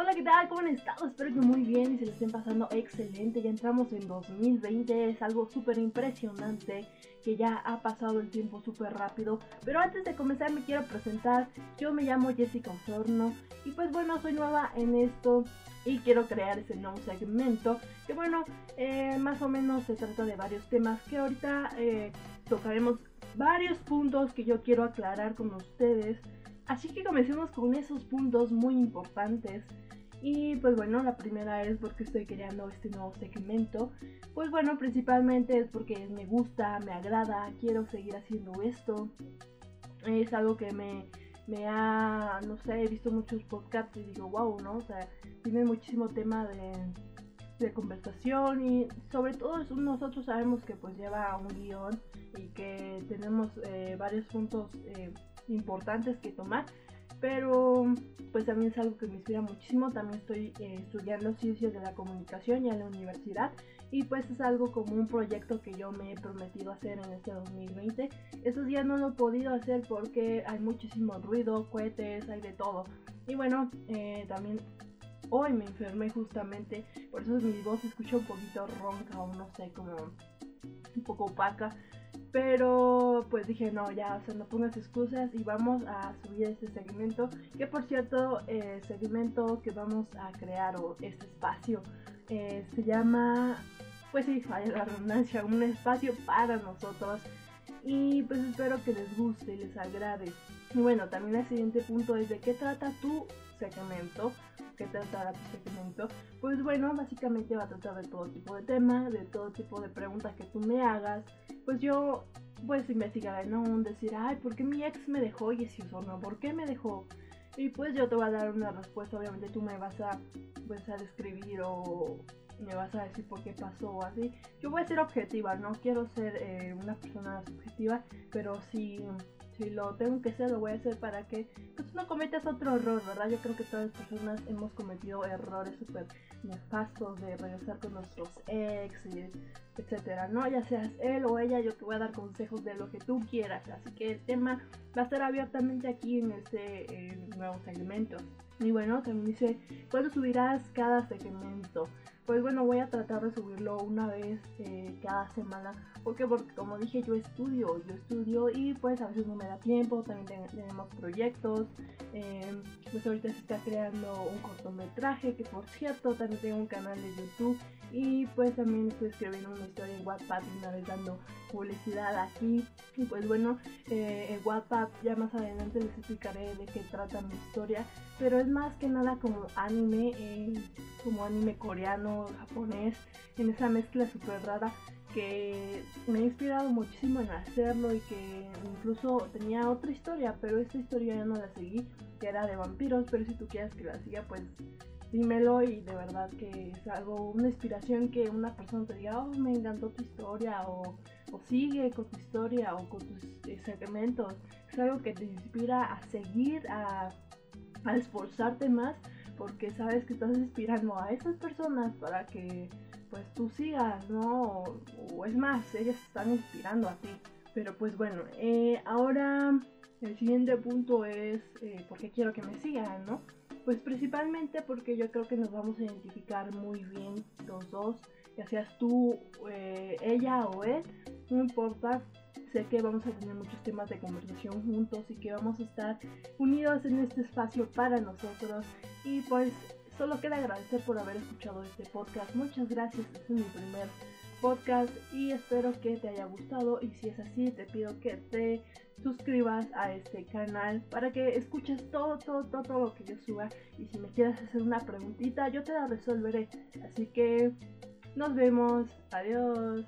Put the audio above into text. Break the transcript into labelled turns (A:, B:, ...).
A: Hola, ¿qué tal? ¿Cómo han estado? Espero que muy bien y se les estén pasando excelente. Ya entramos en 2020, es algo súper impresionante que ya ha pasado el tiempo súper rápido. Pero antes de comenzar me quiero presentar. Yo me llamo Jessica Osorno y pues bueno, soy nueva en esto y quiero crear ese nuevo segmento que bueno, eh, más o menos se trata de varios temas que ahorita eh, tocaremos varios puntos que yo quiero aclarar con ustedes. Así que comencemos con esos puntos muy importantes. Y pues bueno, la primera es porque estoy creando este nuevo segmento. Pues bueno, principalmente es porque me gusta, me agrada, quiero seguir haciendo esto. Es algo que me, me ha, no sé, he visto muchos podcasts y digo, wow, ¿no? O sea, tiene muchísimo tema de, de conversación y sobre todo nosotros sabemos que pues lleva un guion y que tenemos eh, varios puntos eh, importantes que tomar pero pues también es algo que me inspira muchísimo. También estoy eh, estudiando ciencias de la comunicación ya en la universidad y pues es algo como un proyecto que yo me he prometido hacer en este 2020. Esos días no lo he podido hacer porque hay muchísimo ruido, cohetes, hay de todo. Y bueno, eh, también hoy me enfermé justamente, por eso mi voz se escucha un poquito ronca o no sé, como un poco opaca. Pero pues dije, no, ya, o sea, no pongas excusas y vamos a subir este segmento. Que por cierto, el segmento que vamos a crear o este espacio eh, se llama, pues sí, vaya la redundancia, un espacio para nosotros. Y pues espero que les guste y les agrade. Y bueno, también el siguiente punto es de qué trata tu segmento que tratará tu segmento, pues bueno, básicamente va a tratar de todo tipo de temas, de todo tipo de preguntas que tú me hagas. Pues yo pues investigaré, ¿no? Decir, ay, ¿por qué mi ex me dejó? Y si o no, ¿por qué me dejó? Y pues yo te voy a dar una respuesta, obviamente tú me vas a, pues, a describir o me vas a decir por qué pasó o así. Yo voy a ser objetiva, no quiero ser eh, una persona subjetiva, pero sí si lo tengo que hacer, lo voy a hacer para que pues, no cometas otro error, ¿verdad? Yo creo que todas las personas hemos cometido errores súper nefastos de regresar con nuestros ex, etcétera, ¿no? Ya seas él o ella, yo te voy a dar consejos de lo que tú quieras. Así que el tema va a ser abiertamente aquí en este nuevo segmento. Y bueno, también dice, ¿cuándo subirás cada segmento? Pues bueno, voy a tratar de subirlo una vez eh, cada semana. Porque, porque como dije, yo estudio, yo estudio y pues a veces no me da tiempo, también tenemos proyectos. Eh, pues ahorita se está creando un cortometraje, que por cierto también tengo un canal de YouTube. Y pues también estoy escribiendo una historia en WhatsApp y una vez dando publicidad aquí. Y pues bueno, eh, en WhatsApp ya más adelante les explicaré de qué trata mi historia. Pero es más que nada como anime, como anime coreano japonés, en esa mezcla súper rara que me ha inspirado muchísimo en hacerlo y que incluso tenía otra historia, pero esta historia ya no la seguí, que era de vampiros, pero si tú quieres que la siga, pues dímelo y de verdad que es algo, una inspiración que una persona te diga, oh, me encantó tu historia o, sigue con tu historia o con tus eh, segmentos, es algo que te inspira a seguir, a, a esforzarte más porque sabes que estás inspirando a esas personas para que pues tú sigas, ¿no? O, es más, ellas están inspirando a ti. Pero pues bueno, eh, ahora el siguiente punto es eh, por qué quiero que me sigan, ¿no? Pues principalmente porque yo creo que nos vamos a identificar muy bien los dos, ya seas tú, eh, ella o él, no importa, sé que vamos a tener muchos temas de conversación juntos y que vamos a estar unidos en este espacio para nosotros. Y pues solo queda agradecer por haber escuchado este podcast. Muchas gracias, este es mi primer podcast y espero que te haya gustado y si es así te pido que te suscribas a este canal para que escuches todo, todo, todo, todo lo que yo suba y si me quieres hacer una preguntita yo te la resolveré. Así que nos vemos, adiós.